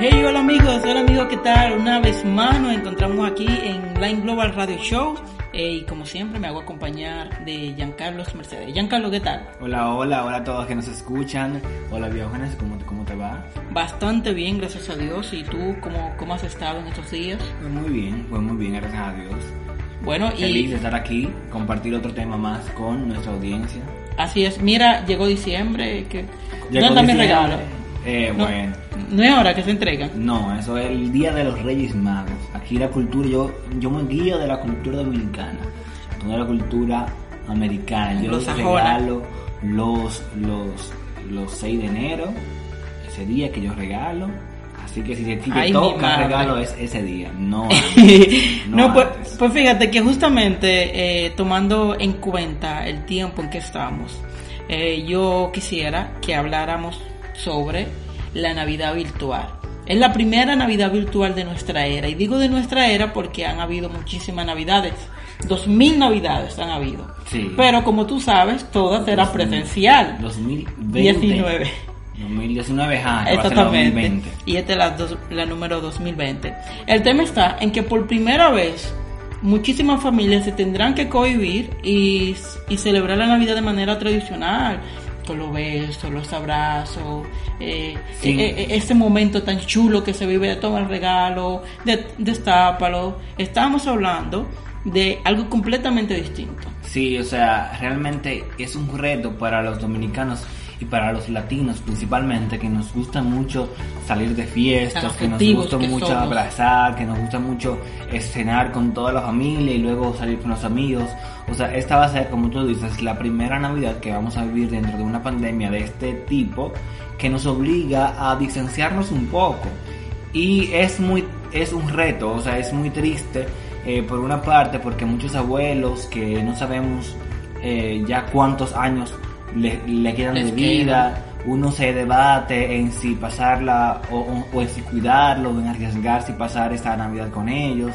Hey, hola amigos, hola amigos, ¿qué tal? Una vez más nos encontramos aquí en Line Global Radio Show eh, y como siempre me hago acompañar de Giancarlo Mercedes. Giancarlo, ¿qué tal? Hola, hola, hola a todos que nos escuchan. Hola Diógenes, ¿cómo, ¿cómo te va? Bastante bien, gracias a Dios. ¿Y tú cómo, cómo has estado en estos días? Pues muy bien, pues muy bien, gracias a Dios. Bueno, Feliz y de estar aquí, compartir otro tema más con nuestra audiencia. así es. Mira, llegó diciembre. Que... Llegó ¿Dónde está mi regalo? Eh, No. bueno. No es ahora que se entregan. No, eso es el Día de los Reyes Magos. Aquí la cultura, yo, yo me guío de la cultura dominicana, no de la cultura americana. Yo Anglosajona. regalo los, los, los 6 de enero, ese día que yo regalo. Así que si te Ay, mi toca madre. regalo es ese día, no antes, no, no pues, pues fíjate que justamente eh, tomando en cuenta el tiempo en que estamos, eh, yo quisiera que habláramos sobre la Navidad virtual. Es la primera Navidad virtual de nuestra era. Y digo de nuestra era porque han habido muchísimas Navidades. Dos mil Navidades han habido. Sí. Pero como tú sabes, todas eran presencial. 2020. 19. 2019, ajá, Exactamente. 2020. Y esta es la, dos- la número 2020. El tema está en que por primera vez muchísimas familias se tendrán que cohibir y, y celebrar la Navidad de manera tradicional. Con los besos, los abrazos, eh, Sí. eh, eh, ese momento tan chulo que se vive de tomar el regalo, de destápalo. Estábamos hablando de algo completamente distinto. Sí, o sea, realmente es un reto para los dominicanos y para los latinos principalmente, que nos gusta mucho salir de fiestas, que nos gusta que mucho somos. abrazar, que nos gusta mucho cenar con toda la familia y luego salir con los amigos. O sea, esta va a ser, como tú dices, la primera Navidad que vamos a vivir dentro de una pandemia de este tipo que nos obliga a distanciarnos un poco. Y es muy, es un reto, o sea, es muy triste eh, por una parte porque muchos abuelos que no sabemos eh, ya cuántos años le, le quedan de vida, uno se debate en si pasarla o, o- o en si cuidarlo, en arriesgarse y pasar esta Navidad con ellos,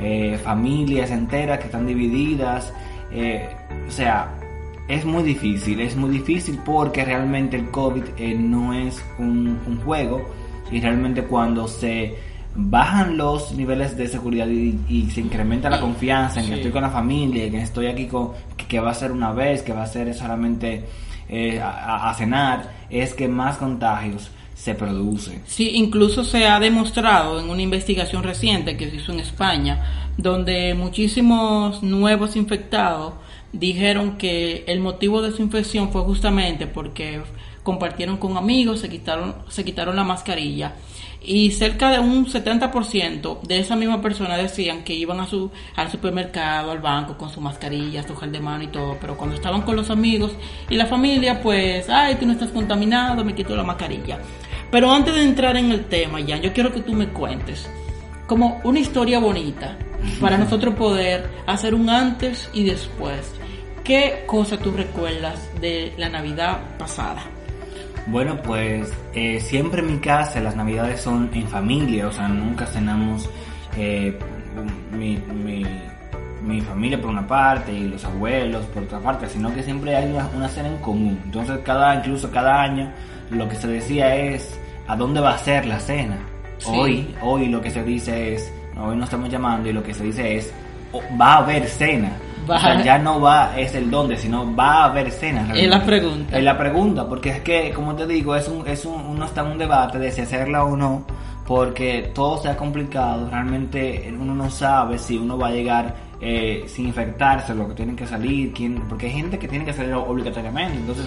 eh, familias enteras que están divididas, eh, o sea, es muy difícil, es muy difícil porque realmente el COVID eh, no es un, un juego y realmente cuando se bajan los niveles de seguridad y, y se incrementa la confianza en que estoy con la familia, que estoy aquí con, que, va a ser una vez, que va a ser solamente eh, a cenar, es que más contagios se producen. Sí, incluso se ha demostrado en una investigación reciente que se hizo en España, donde muchísimos nuevos infectados dijeron que el motivo de su infección fue justamente porque compartieron con amigos, se quitaron, se quitaron la mascarilla y cerca de un 70% de esa misma persona decían que iban a su, al supermercado, al banco con su mascarilla, su gel de mano y todo, pero cuando estaban con los amigos y la familia, pues, ay, tú no estás contaminado, me quito la mascarilla. Pero antes de entrar en el tema, ya, yo quiero que tú me cuentes como una historia bonita para nosotros poder hacer un antes y después. ¿Qué cosa tú recuerdas de la Navidad pasada? Bueno, pues eh, siempre en mi casa las navidades son en familia, o sea, nunca cenamos eh, mi, mi, mi familia por una parte y los abuelos por otra parte, sino que siempre hay una, una cena en común. Entonces, cada incluso cada año lo que se decía es a dónde va a ser la cena. Sí. Hoy, hoy lo que se dice es, hoy no estamos llamando y lo que se dice es "Oh, va a haber cena. Va- O sea, ya no va es el dónde, sino va a haber cena. Es la realmente. pregunta. Es la pregunta, porque es que, como te digo, es un, es un, uno está en un debate de si hacerla o no, porque todo se ha complicado, realmente uno no sabe si uno va a llegar eh, sin infectarse, lo que tienen que salir, quién, porque hay gente que tiene que salir obligatoriamente, entonces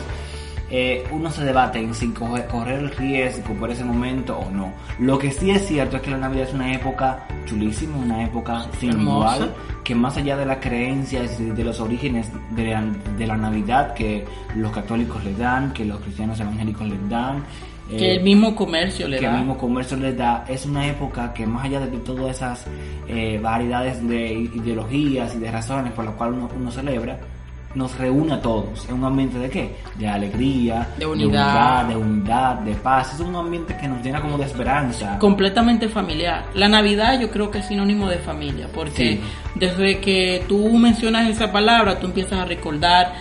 eh, uno se debate en si coger, correr el riesgo por ese momento o no. Lo que sí es cierto es que la Navidad es una época chulísima, una época sin igual, que más allá de las creencias y de los orígenes de la, de la Navidad que los católicos le dan, que los cristianos evangélicos le dan, que eh, el mismo comercio le que da. el mismo comercio les da, es una época que más allá de todas esas eh, variedades de ideologías y de razones por las cuales uno, uno celebra, nos reúne a todos en un ambiente de qué? De alegría, De unidad. de, unidad, de paz. Es un ambiente que nos llena como de esperanza. completamente familiar. La Navidad yo creo que es sinónimo de familia, porque Sí. desde que tú mencionas esa palabra, tú empiezas a recordar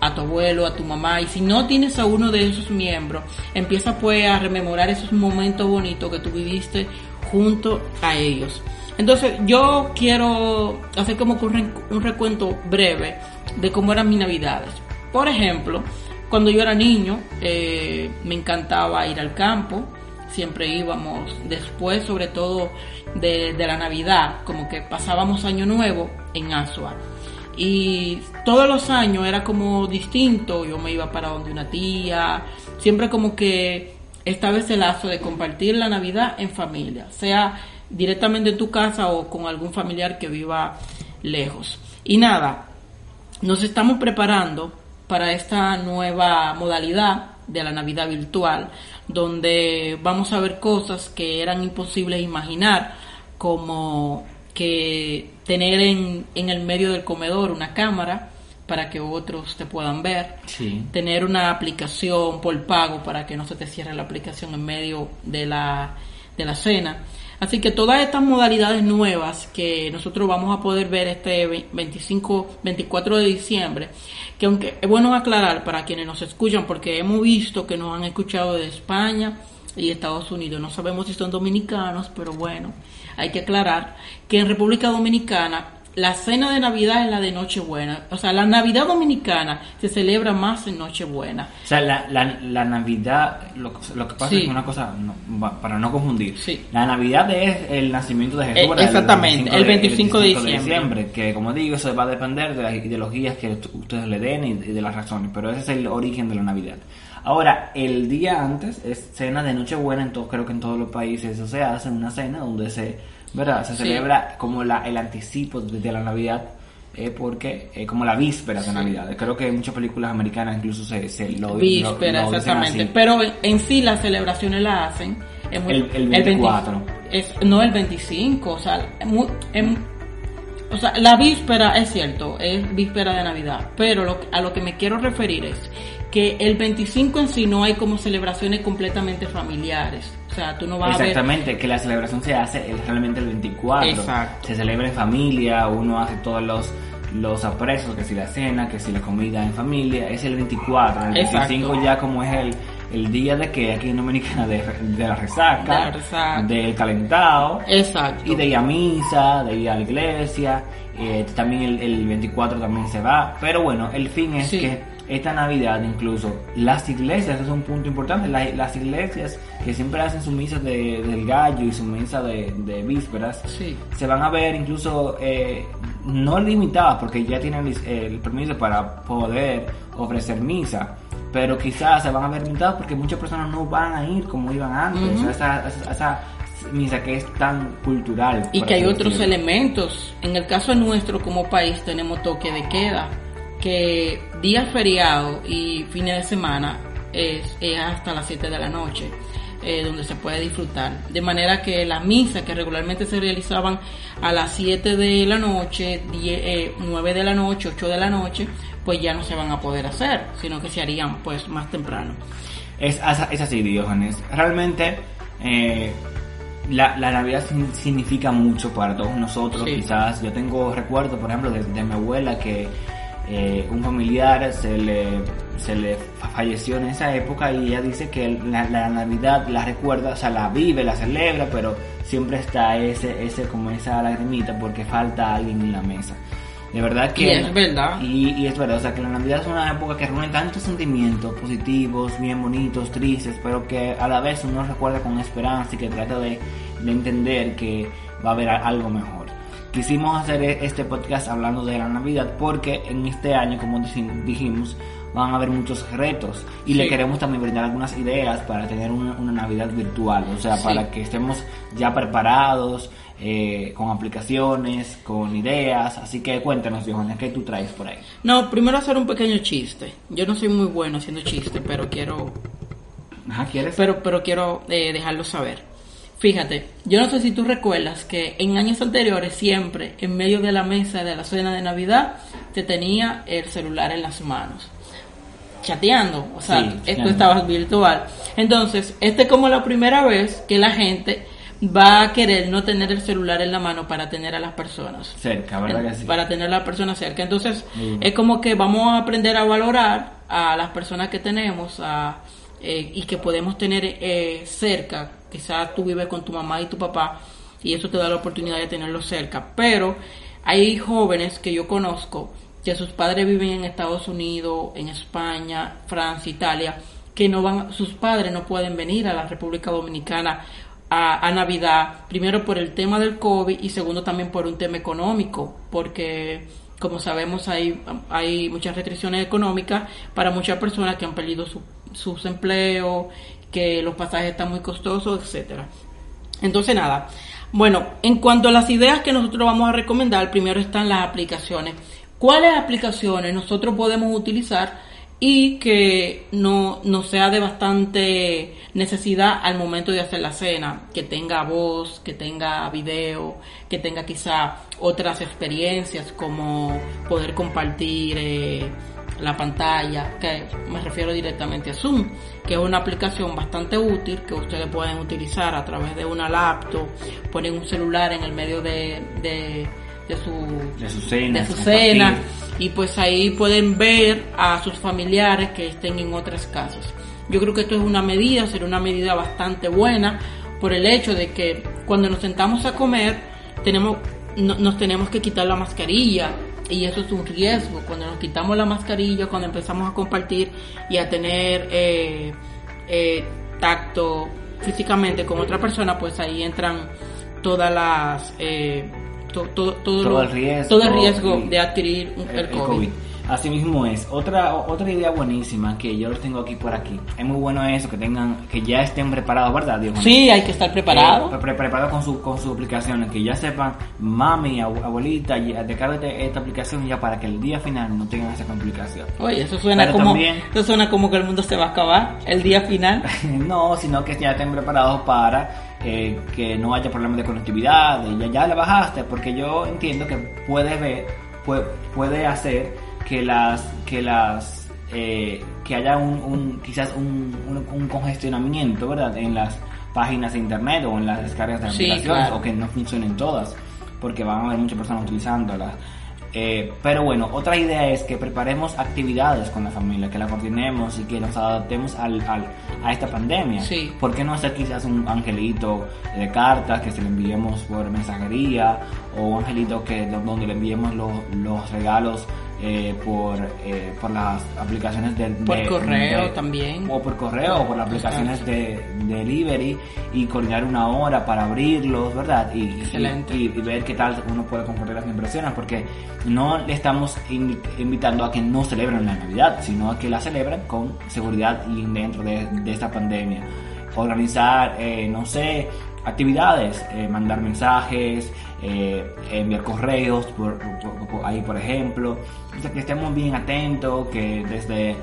a tu abuelo, a tu mamá, y si no tienes a uno de esos miembros, empieza pues a rememorar esos momentos bonitos que tú viviste junto a ellos. Entonces yo quiero hacer como un re- un recuento breve de cómo eran mis navidades. Por ejemplo, cuando yo era niño, eh, me encantaba ir al campo, siempre íbamos después, sobre todo de, de la Navidad, como que pasábamos Año Nuevo en Asua. Y todos los años era como distinto, yo me iba para donde una tía, siempre como que estaba ese lazo de compartir la Navidad en familia, sea directamente en tu casa o con algún familiar que viva lejos. Y nada, nos estamos preparando para esta nueva modalidad de la Navidad virtual, donde vamos a ver cosas que eran imposibles imaginar, como que tener en, en el medio del comedor una cámara para que otros te puedan ver, Sí. tener una aplicación por pago para que no se te cierre la aplicación en medio de la, de la cena. Así que todas estas modalidades nuevas que nosotros vamos a poder ver este ve- 25, 24 de diciembre, que aunque es bueno aclarar para quienes nos escuchan, porque hemos visto que nos han escuchado de España y Estados Unidos, no sabemos si son dominicanos, pero bueno, hay que aclarar que en República Dominicana la cena de Navidad es la de Nochebuena. O sea, la Navidad Dominicana se celebra más en Nochebuena. O sea, la, la, la Navidad, lo, lo que pasa Sí. es que una cosa, no, para no confundir, Sí. la Navidad es el nacimiento de Jesús. Eh, exactamente, el 25 de diciembre. Que como digo, eso va a depender de las ideologías que ustedes le den y de las razones, pero ese es el origen de la Navidad. Ahora, el día antes es cena de Nochebuena, en todo, creo que en todos los países eso se hace, una cena donde se, ¿verdad? se Sí. celebra como la, el anticipo de, de la Navidad. eh, porque eh, como la víspera de. Navidad creo que en muchas películas americanas incluso se, se lo Víspera, lo- lo dicen exactamente. así. Pero en, en sí las celebraciones las hacen. es muy- El- el 20 24. es, no el 25, o sea, es muy- es- o sea, la víspera es cierto, es víspera de Navidad, pero lo, a lo que me quiero referir es que el 25 en sí no hay como celebraciones completamente familiares. O sea, tú no vas a ver Exactamente, que la celebración se hace el- realmente el 24. Exacto. Se celebra en familia, uno hace todos los los apresos, que si la cena, que si la comida en familia, es el 24. El Exacto. 25 ya como es el, el día de que aquí en Dominicana de, de la resaca, De la resaca. del calentado, Exacto. y de ir a misa, de ir a la iglesia, eh, también el, el 24 también se va, pero bueno, el fin es Sí. que esta Navidad incluso las iglesias, eso es un punto importante, las, las iglesias que siempre hacen su misa de- del gallo y su misa de, de vísperas, Sí. se van a ver incluso eh, no limitadas porque ya tienen el, el permiso para poder ofrecer misa. Pero quizás se van a ver limitadas porque muchas personas no van a ir como iban antes. A esa, misa que es tan cultural. Y que hay otros decirlo. elementos. En el caso nuestro como país tenemos toque de queda, que días feriados y fines de semana es, es hasta las 7 de la noche, eh, donde se puede disfrutar. De manera que las misas que regularmente se realizaban a las 7 de la noche, 10, eh, 9 de la noche, 8 de la noche, pues ya no se van a poder hacer, sino que se harían pues más temprano. Es, es, así, Diógenes. Realmente, eh, la, la Navidad significa mucho para todos nosotros. Sí. Quizás yo tengo recuerdo, por ejemplo, de, de mi abuela que eh, un familiar se le, se le falleció en esa época y ella dice que la, la Navidad la recuerda, o sea, la vive, la celebra, pero siempre está ese, ese como esa lagrimita porque falta alguien en la mesa. De verdad que... Y es verdad. Y, y es verdad, o sea que la Navidad es una época que reúne tantos sentimientos positivos, bien bonitos, tristes, pero que a la vez uno recuerda con esperanza y que trata de, de entender que va a haber algo mejor. Quisimos hacer e- este podcast hablando de la Navidad porque en este año, como dijimos, van a haber muchos retos y Sí. le queremos también brindar algunas ideas para tener una, una Navidad virtual, o sea, Sí. para que estemos ya preparados eh, con aplicaciones, con ideas. Así que cuéntanos, Johanna, ¿qué tú traes por ahí? No, primero hacer un pequeño chiste. Yo no soy muy bueno haciendo chistes, pero quiero Ajá, ¿quieres? pero, pero quiero eh, dejarlo saber. Fíjate, yo no sé si tú recuerdas que en años anteriores siempre en medio de la mesa de la cena de Navidad te tenía el celular en las manos, chateando, o sea, Sí, esto estaba virtual. Entonces, esta es como la primera vez que la gente va a querer no tener el celular en la mano para tener a las personas Cerca, ¿verdad que sí? para tener a la persona cerca. Entonces, Mm. es como que vamos a aprender a valorar a las personas que tenemos a, eh, y que podemos tener eh, cerca. Quizás tú vives con tu mamá y tu papá y eso te da la oportunidad de tenerlos cerca. Pero hay jóvenes que yo conozco que sus padres viven en Estados Unidos, en España, Francia, Italia, que no van, sus padres no pueden venir a la República Dominicana a, Navidad, primero por el tema del COVID y segundo también por un tema económico, porque como sabemos hay, hay muchas restricciones económicas para muchas personas que han perdido su- sus empleos, que los pasajes están muy costosos, etcétera. Entonces nada, bueno, en cuanto a las ideas que nosotros vamos a recomendar, primero están las aplicaciones. ¿Cuáles aplicaciones nosotros podemos utilizar y que no, no sea de bastante necesidad al momento de hacer la cena? Que tenga voz, que tenga video, que tenga quizá otras experiencias como poder compartir eh, la pantalla, que me refiero directamente a Zoom, que es una aplicación bastante útil que ustedes pueden utilizar a través de una laptop, ponen un celular en el medio de, de, de su, De su cena. de su cena y pues ahí pueden ver a sus familiares que estén en otras casas. Yo creo que esto es una medida, será una medida bastante buena por el hecho de que cuando nos sentamos a comer tenemos no- nos tenemos que quitar la mascarilla y eso es un riesgo. Cuando nos quitamos la mascarilla, cuando empezamos a compartir y a tener eh, eh, tacto físicamente con otra persona, pues ahí entran todas las eh, to- to- todo, Todo lo- el riesgo todo el riesgo de adquirir un- el, COVID. Así mismo es. Otra, otra idea buenísima que yo los tengo aquí por aquí. Es muy bueno eso, que tengan, que ya estén preparados, ¿verdad, Dios? Sí, hay que estar preparado. Eh, pre- con su, con sus aplicaciones, que ya sepan, mami, abu- abuelita, ya- descárgate esta aplicación ya para que el día final no tengan esa complicación. Oye, eso suena Pero como también- eso suena como que el mundo se va a acabar el día final. no, sino que ya estén preparados para eh, que no haya problemas de conectividad, de ya, ya la bajaste, porque yo entiendo que puede ver, puede, puede hacer que las, que las, eh, que haya un, un- quizás un, un, un congestionamiento, ¿verdad? En las páginas de internet o en las descargas de Sí, aplicaciones claro. o que no funcionen todas, porque van a haber muchas personas utilizándolas. Eh, pero bueno, otra idea es que preparemos actividades con la familia, que la coordinemos y que nos adaptemos al, al- a esta pandemia. Sí. ¿Por qué no hacer quizás un angelito de cartas que se le enviemos por mensajería o un angelito que donde le enviemos los, los regalos eh, por, eh, por las aplicaciones de, Por de- correo de- también. o por correo o por las aplicaciones de, de delivery y coordinar una hora para abrirlos, ¿verdad? Y, Excelente. y, y ver qué tal uno puede compartir las impresiones, porque no le estamos invi- invitando a que no celebren la Navidad, sino a que la celebren con seguridad y dentro de, de esta pandemia. Organizar, eh, no sé, actividades, eh, mandar mensajes, eh, enviar correos, por, por- por- ahí por ejemplo, o sea, que estemos bien atentos, que desde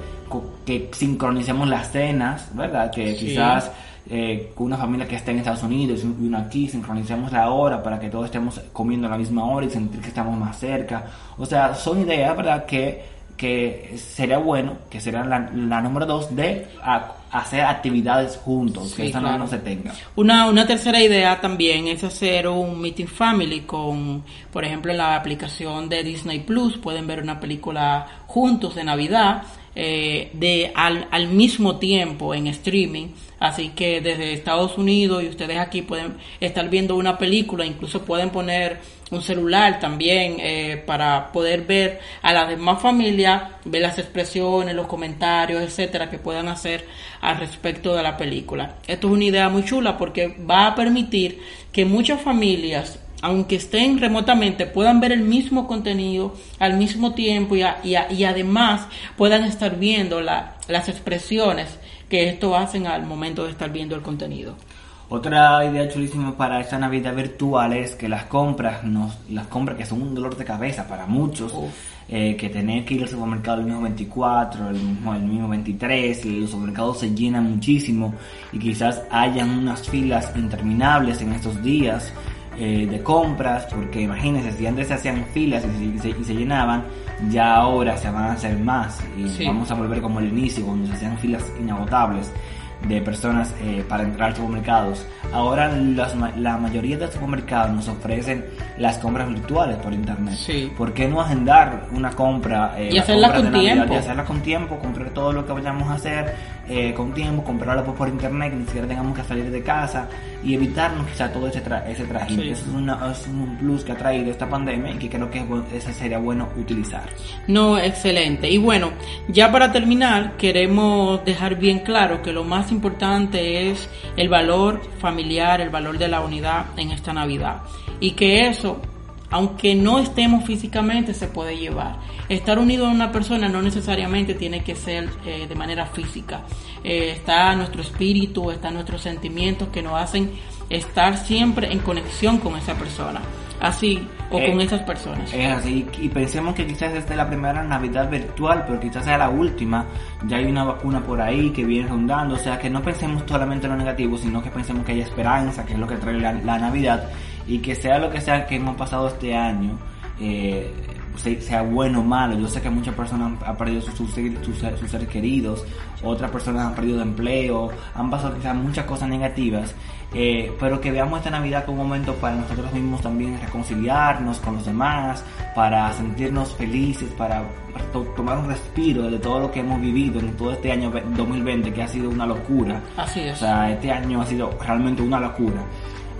que sincronicemos las cenas, ¿verdad? Que Sí. quizás eh, con una familia que está en Estados Unidos y una aquí, sincronicemos la hora para que todos estemos comiendo a la misma hora y sentir que estamos más cerca. O sea, son ideas, ¿verdad? Que, que sería bueno, que sería la, la número dos, de a- hacer actividades juntos, que esa claro. no, no se tenga. Una, una tercera idea también es hacer un meeting family con, por ejemplo, en la aplicación de Disney Plus pueden ver una película juntos de Navidad eh, de al, al mismo tiempo en streaming. Así que desde Estados Unidos y ustedes aquí pueden estar viendo una película, incluso pueden poner un celular también eh, para poder ver a la demás familia, ver las expresiones, los comentarios, etcétera, que puedan hacer al respecto de la película. Esto es una idea muy chula porque va a permitir que muchas familias aunque estén remotamente, puedan ver el mismo contenido al mismo tiempo y, y, además puedan estar viendo las expresiones que esto hacen al momento de estar viendo el contenido. Otra idea chulísima para esta Navidad virtual es que las compras, nos, las compras que son un dolor de cabeza para muchos, eh, que tener que ir al supermercado el mismo 24, el mismo, el mismo 23, y los supermercados se llenan muchísimo y quizás hayan unas filas interminables en estos días. Eh, de compras, porque imagínense, si antes se hacían filas y se, y se, llenaban, ya ahora se van a hacer más y vamos a volver como el inicio, cuando se hacían filas inagotables de personas eh, para entrar a supermercados. Ahora la mayoría de los supermercados nos ofrecen las compras virtuales por internet. Sí. ¿Por qué no agendar una compra? Eh, y hacerla con tiempo. y hacerla con tiempo, comprar todo lo que vayamos a hacer eh, con tiempo, comprarlo por internet, que ni siquiera tengamos que salir de casa y evitarnos quizá todo ese, tra ese trajín. Eso es, una, es, un plus que ha traído esta pandemia y que creo que ese sería bueno utilizar. No, excelente. Y bueno, ya para terminar, queremos dejar bien claro que lo más importante es el valor familiar, el valor de la unidad en esta Navidad. Y que eso aunque no estemos físicamente, se puede llevar. Estar unido a una persona no necesariamente tiene que ser eh, de manera física. Eh, está nuestro espíritu, está nuestros sentimientos que nos hacen estar siempre en conexión con esa persona. Así, o con eh, esas personas. Es así, y pensemos que quizás esta es la primera Navidad virtual, pero quizás sea la última. Ya hay una vacuna por ahí que viene rondando, o sea que no pensemos solamente en lo negativo, sino que pensemos que hay esperanza, que es lo que trae la, la Navidad y que sea lo que sea que hemos pasado este año, eh, sea bueno o malo. Yo sé que muchas personas han, perdido sus, sus, sus, seres queridos, otras personas han perdido empleo, han pasado quizás muchas cosas negativas, eh, pero que veamos esta Navidad como un momento para nosotros mismos también reconciliarnos con los demás, para sentirnos felices, para, tomar un respiro de todo lo que hemos vivido en todo este año 2020, que ha sido una locura. Así es. O sea, este año ha sido realmente una locura.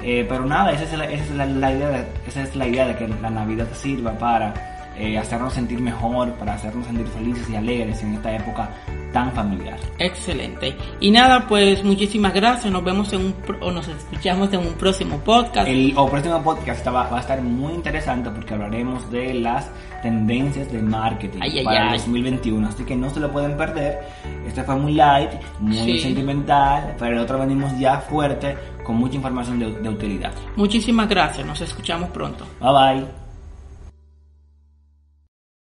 Eh, pero nada, esa es, la, esa, es la, idea de, esa es la idea de que la Navidad sirva para eh, hacernos sentir mejor, para hacernos sentir felices y alegres en esta época tan familiar. Excelente. Y nada, pues muchísimas gracias. Nos vemos en un o nos escuchamos en un próximo podcast. El o próximo podcast va, va, a estar muy interesante porque hablaremos de las tendencias de marketing para el 2021. Así que no se lo pueden perder. Este fue muy light, muy sentimental, pero el otro venimos ya fuerte con mucha información de, de utilidad. Muchísimas gracias. Nos escuchamos pronto. Bye bye.